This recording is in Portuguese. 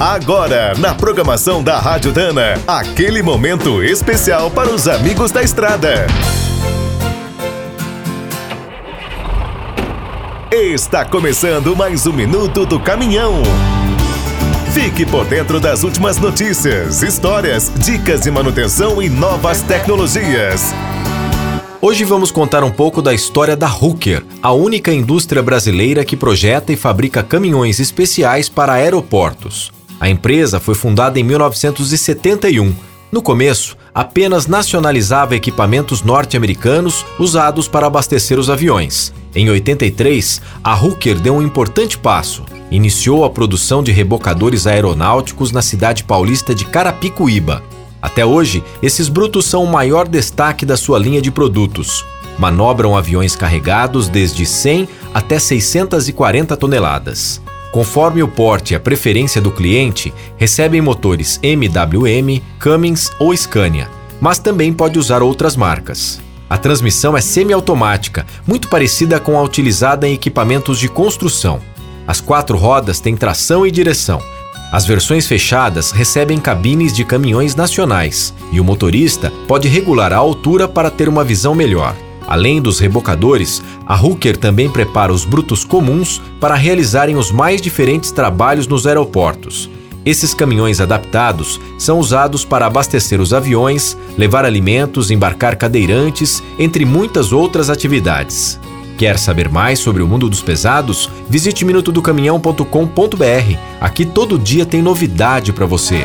Agora, na programação da Rádio Dana, aquele momento especial para os amigos da estrada. Está começando mais um minuto do caminhão. Fique por dentro das últimas notícias, histórias, dicas de manutenção e novas tecnologias. Hoje vamos contar um pouco da história da Hooker, a única indústria brasileira que projeta e fabrica caminhões especiais para aeroportos. A empresa foi fundada em 1971. No começo, apenas nacionalizava equipamentos norte-americanos usados para abastecer os aviões. Em 83, a Hooker deu um importante passo. Iniciou a produção de rebocadores aeronáuticos na cidade paulista de Carapicuíba. Até hoje, esses brutos são o maior destaque da sua linha de produtos. Manobram aviões carregados desde 100 até 640 toneladas. Conforme o porte e a preferência do cliente, recebem motores MWM, Cummins ou Scania, mas também pode usar outras marcas. A transmissão é semiautomática, muito parecida com a utilizada em equipamentos de construção. As quatro rodas têm tração e direção. As versões fechadas recebem cabines de caminhões nacionais e o motorista pode regular a altura para ter uma visão melhor. Além dos rebocadores, a Hooker também prepara os brutos comuns para realizarem os mais diferentes trabalhos nos aeroportos. Esses caminhões adaptados são usados para abastecer os aviões, levar alimentos, embarcar cadeirantes, entre muitas outras atividades. Quer saber mais sobre o mundo dos pesados? Visite minutodocaminhão.com.br. Aqui todo dia tem novidade para você.